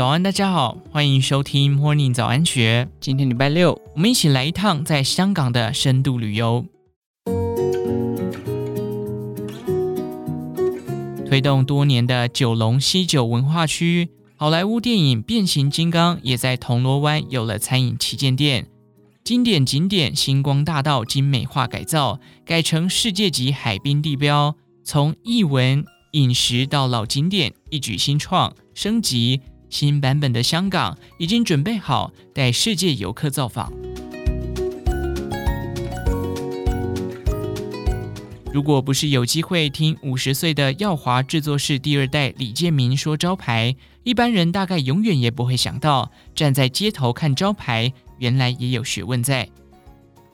早安，大家好，欢迎收听 Morning 早安学。今天礼拜六，我们一起来一趟在香港的深度旅游。推动多年的九龙西九文化区，好莱坞电影《变形金刚》也在铜锣湾有了餐饮旗舰店。经典景点星光大道精美化改造，改成世界级海滨地标。从艺文、饮食到老景点，一举新创升级。新版本的香港已经准备好带世界游客造访。如果不是有机会听五十岁的耀华制作室第二代李建民说招牌，一般人大概永远也不会想到，站在街头看招牌，原来也有学问在。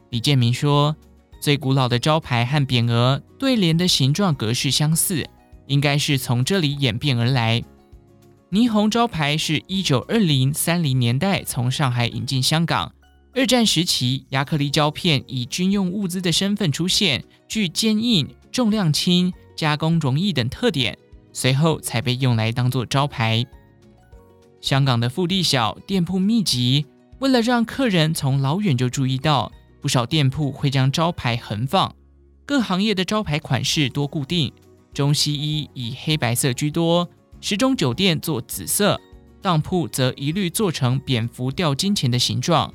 李建民说，最古老的招牌和匾额对联的形状格式相似，应该是从这里演变而来。霓虹招牌是一九二零三零年代从上海引进香港。二战时期，亚克力胶片以军用物资的身份出现，具坚硬、重量轻、加工容易等特点，随后才被用来当做招牌。香港的腹地小，店铺密集，为了让客人从老远就注意到，不少店铺会将招牌横放。各行业的招牌款式多固定，中西医以黑白色居多。时钟酒店做紫色，当铺则一律做成蝙蝠吊金钱的形状。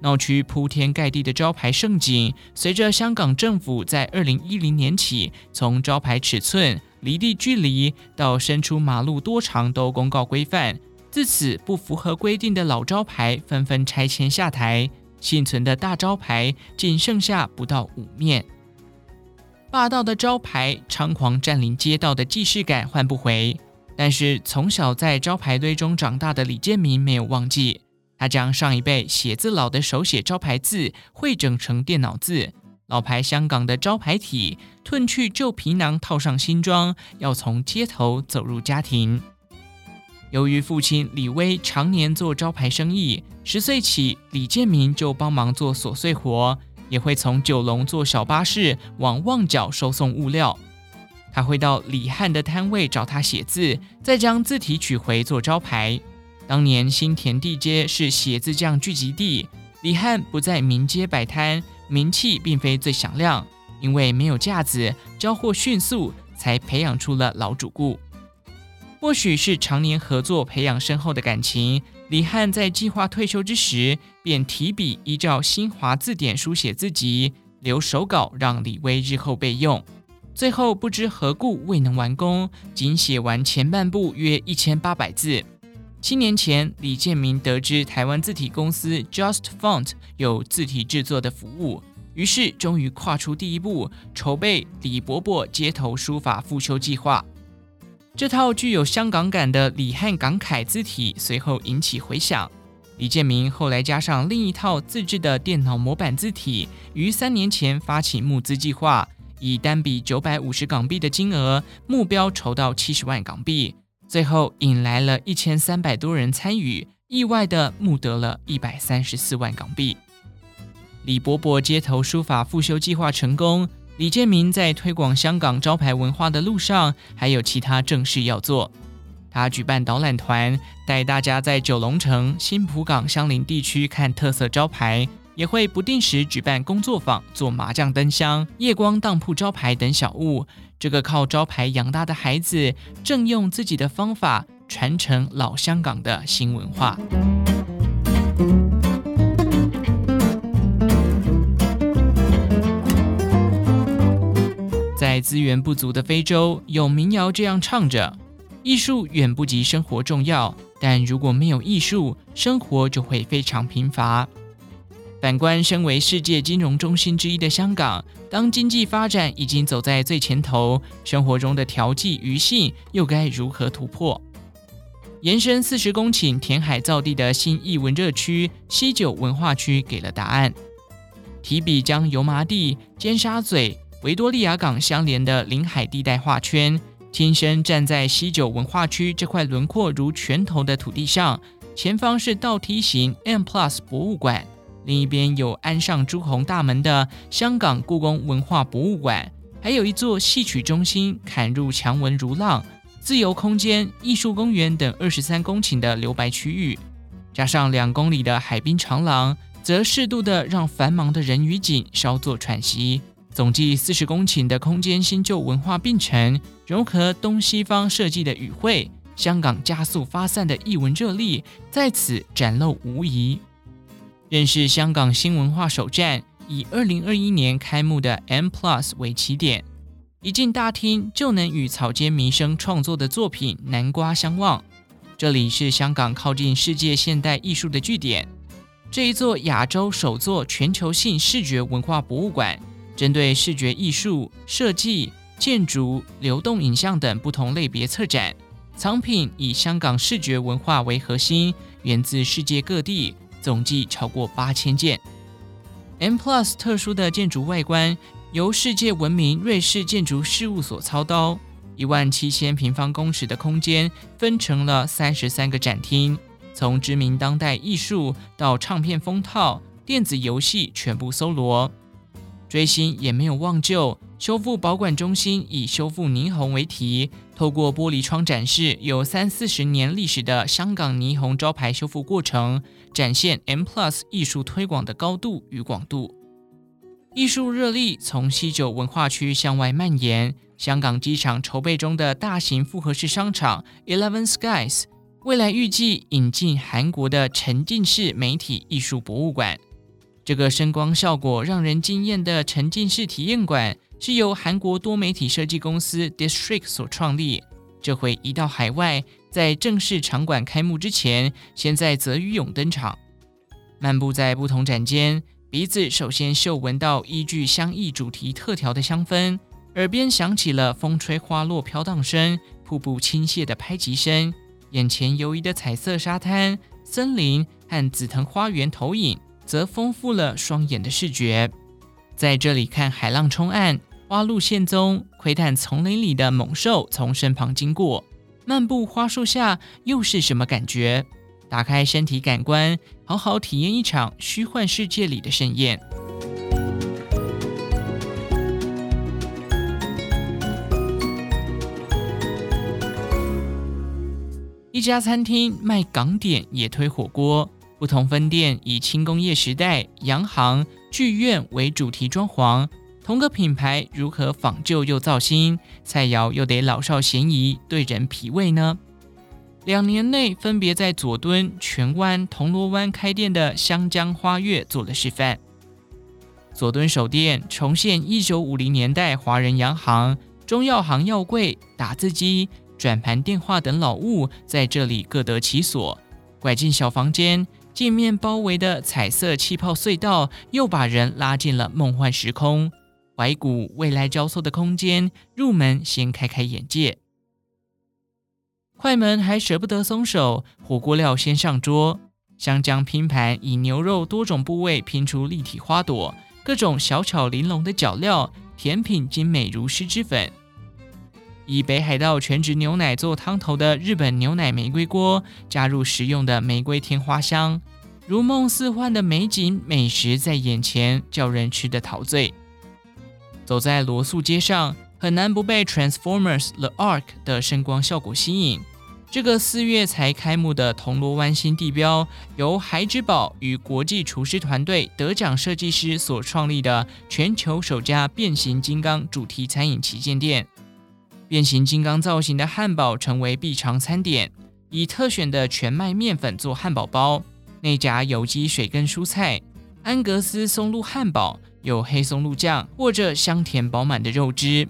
闹区铺天盖地的招牌盛景，随着香港政府在二零一零年起，从招牌尺寸、离地距离到伸出马路多长都公告规范。自此，不符合规定的老招牌纷纷拆迁下台，幸存的大招牌仅剩下不到五面。霸道的招牌，猖狂占领街道的既视感换不回。但是从小在招牌堆中长大的李建民没有忘记，他将上一辈写字佬的手写招牌字汇整成电脑字，老牌香港的招牌体，褪去旧皮囊套上新装，要从街头走入家庭。由于父亲李威常年做招牌生意，十岁起李建民就帮忙做琐碎活，也会从九龙坐小巴士往旺角收送物料。他会到李汉的摊位找他写字，再将字体取回做招牌。当年新田地街是写字匠聚集地，李汉不在民街摆摊，名气并非最响亮，因为没有架子，交货迅速，才培养出了老主顾。或许是常年合作培养深厚的感情，李汉在计划退休之时，便提笔依照新华字典书写字集，留手稿让李威日后备用。最后不知何故未能完工，仅写完前半部约一千八百字。七年前，李建民得知台湾字体公司 Just Font 有字体制作的服务，于是终于跨出第一步，筹备李伯伯街头书法复修计划。这套具有香港感的李汉港楷字体随后引起回响。李建民后来加上另一套自制的电脑模板字体，于三年前发起募资计划。以单笔九百五十港币的金额，目标筹到七十万港币，最后引来了一千三百多人参与，意外地募得了一百三十四万港币。李伯伯街头书法复修计划成功，李建民在推广香港招牌文化的路上还有其他正事要做。他举办导览团，带大家在九龙城、新蒲岗相邻地区看特色招牌。也会不定时举办工作坊，做麻将灯箱、夜光当铺招牌等小物。这个靠招牌养大的孩子，正用自己的方法传承老香港的新文化。在资源不足的非洲，有民谣这样唱着：“艺术远不及生活重要，但如果没有艺术，生活就会非常贫乏。”反观身为世界金融中心之一的香港，当经济发展已经走在最前头，生活中的调剂余兴又该如何突破？延伸四十公顷填海造地的新艺文热区西九文化区给了答案。提笔将油麻地、尖沙咀、维多利亚港相连的临海地带画圈，亲身站在西九文化区这块轮廓如拳头的土地上，前方是倒梯形 M Plus 博物馆。另一边有安上朱红大门的香港故宫文化博物馆，还有一座戏曲中心，砍入强文如浪，自由空间、艺术公园等二十三公顷的留白区域，加上两公里的海滨长廊，则适度的让繁忙的人与景稍作喘息。总计四十公顷的空间新旧文化并存，融合东西方设计的语汇，香港加速发散的艺文热力在此展露无遗。认识香港新文化首站，以二零二一年开幕的 M Plus 为起点。一进大厅就能与草间弥生创作的作品《南瓜》相望。这里是香港靠近世界现代艺术的据点。这一座亚洲首座全球性视觉文化博物馆，针对视觉艺术、设计、建筑、流动影像等不同类别策展，藏品以香港视觉文化为核心，源自世界各地，总计超过八千件。M Plus 特殊的建筑外观。由世界闻名瑞士建筑事务所操刀，一万七千平方公尺的空间分成了三十三个展厅，从知名当代艺术到唱片封套、电子游戏全部搜罗。追新也没有忘旧，修复保管中心以修复霓虹为题，透过玻璃窗展示有三四十年历史的香港霓虹招牌修复过程，展现 M Plus 艺术推广的高度与广度。艺术热力从西九文化区向外蔓延。香港机场筹备中的大型复合式商场 Eleven Skies，未来预计引进韩国的沉浸式媒体艺术博物馆。这个声光效果让人惊艳的沉浸式体验馆，是由韩国多媒体设计公司 District 所创立。这回移到海外，在正式场馆开幕之前，先在泽宇永登场。漫步在不同展间。鼻子首先嗅闻到依据香溢主题特调的香氛，耳边响起了风吹花落飘荡声、瀑布倾泻的拍击声，眼前游移的彩色沙滩、森林和紫藤花园投影，则丰富了双眼的视觉。在这里看海浪冲岸、花鹿现踪、窥探丛林里的猛兽从身旁经过，漫步花树下又是什么感觉？打开身体感官，好好体验一场虚幻世界里的盛宴。一家餐厅卖港点，也推火锅，不同分店以轻工业时代、洋行、剧院为主题装潢。同个品牌如何仿旧又造新？菜肴又得老少咸宜，对人脾胃呢？两年内分别在佐敦、荃湾、铜锣湾开店的香江花月做了示范。佐敦首店重现一九五零年代华人洋行、中药行药柜、打字机、转盘电话等老物在这里各得其所。拐进小房间，镜面包围的彩色气泡隧道又把人拉进了梦幻时空。怀古未来交错的空间，入门先开开眼界。快门还舍不得松手，火锅料先上桌。香江拼盘以牛肉多种部位拼出立体花朵，各种小巧玲珑的脚料，甜品精美如狮子粉。以北海道全脂牛奶做汤头的日本牛奶玫瑰锅，加入食用的玫瑰天花香，如梦似幻的美景美食在眼前，叫人吃得陶醉。走在罗素街上，很难不被 Transformers The Ark 的声光效果吸引。这个四月才开幕的铜锣湾新地标，由孩之宝与国际厨师团队得奖设计师所创立的全球首家变形金刚主题餐饮旗舰店。变形金刚造型的汉堡成为必尝餐点，以特选的全麦面粉做汉堡包，内夹有机水跟蔬菜。安格斯松露汉堡有黑松露酱或者香甜饱满的肉汁。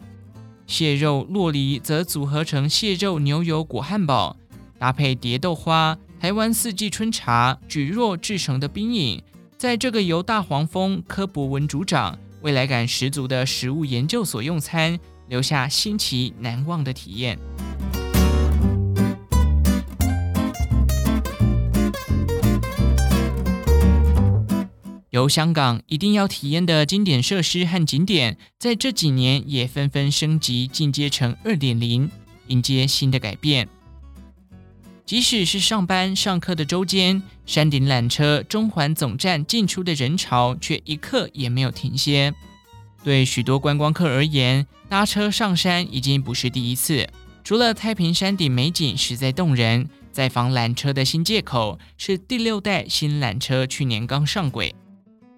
蟹肉洛梨则组合成蟹肉牛油果汉堡，搭配蝶豆花、台湾四季春茶、蒟蒻制成的冰饮，在这个由大黄蜂柯博文主掌、未来感十足的食物研究所用餐，留下新奇难忘的体验。由香港一定要体验的经典设施和景点，在这几年也纷纷升级进阶成二点零，迎接新的改变。即使是上班上课的周间，山顶缆车中环总站进出的人潮却一刻也没有停歇。对许多观光客而言，搭车上山已经不是第一次。除了太平山顶美景实在动人，在访缆车的新界口是第六代新缆车，去年刚上轨。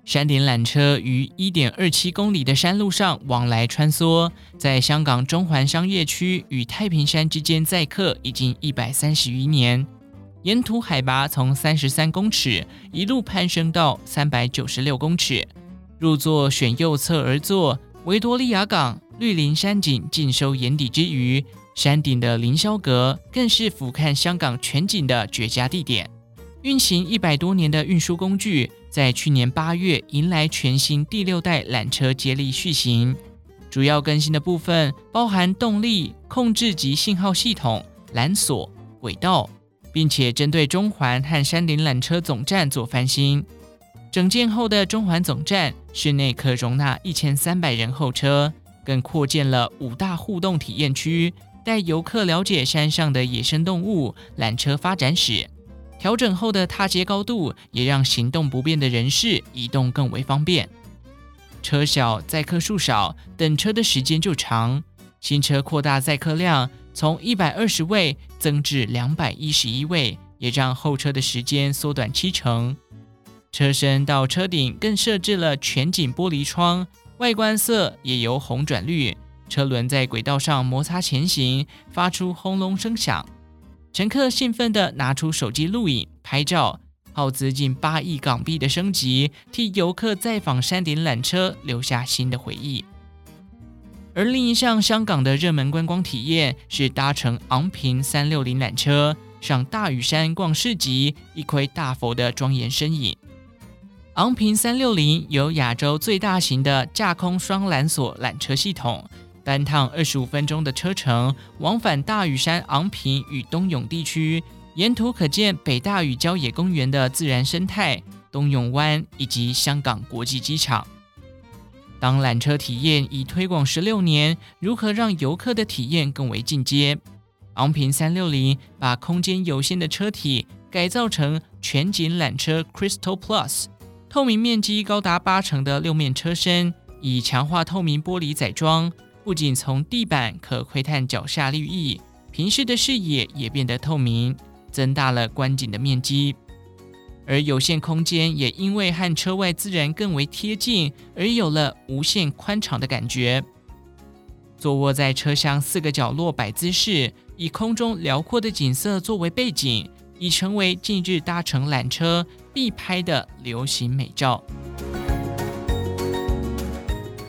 山顶缆车于一点二七公里的山路上往来穿梭，在香港中环商业区与太平山之间载客已经一百三十余年。沿途海拔从三十三公尺一路攀升到三百九十六公尺，入座选右侧而坐，维多利亚港绿林山景尽收眼底之余，山顶的凌霄阁更是俯瞰香港全景的绝佳地点。运行一百多年的运输工具，在去年八月迎来全新第六代缆车接力续行，主要更新的部分包含动力、控制及信号系统、缆索、轨道。并且针对中环和山顶缆车总站做翻新，整建后的中环总站室内可容纳一千三百人候车，更扩建了五大互动体验区，带游客了解山上的野生动物、缆车发展史。调整后的踏阶高度也让行动不便的人士移动更为方便。车小载客数少，等车的时间就长。新车扩大载客量。从一百二十位增至两百一十一位，也让候车的时间缩短七成。车身到车顶更设置了全景玻璃窗，外观色也由红转绿。车轮在轨道上摩擦前行，发出轰隆声响。乘客兴奋地拿出手机录影拍照，耗资近八亿港币的升级，替游客再访山顶缆车留下新的回忆。而另一项香港的热门观光体验是搭乘昂坪三六零缆车上大屿山逛市集，一窥大佛的庄严身影。昂坪三六零有亚洲最大型的架空双缆索缆车系统，单趟二十五分钟的车程，往返大屿山昂坪与东涌地区，沿途可见北大屿郊野公园的自然生态、东涌湾以及香港国际机场。当缆车体验已推广十六年，如何让游客的体验更为进阶？昂坪三六零把空间有限的车体改造成全景缆车 Crystal Plus，透明面积高达八成的六面车身，以强化透明玻璃载装，不仅从地板可窥探脚下绿意，平视的视野也变得透明，增大了观景的面积。而有限空间也因为和车外自然更为贴近，而有了无限宽敞的感觉。坐卧在车厢四个角落摆姿势，以空中辽阔的景色作为背景，已成为近日搭乘缆车必拍的流行美照。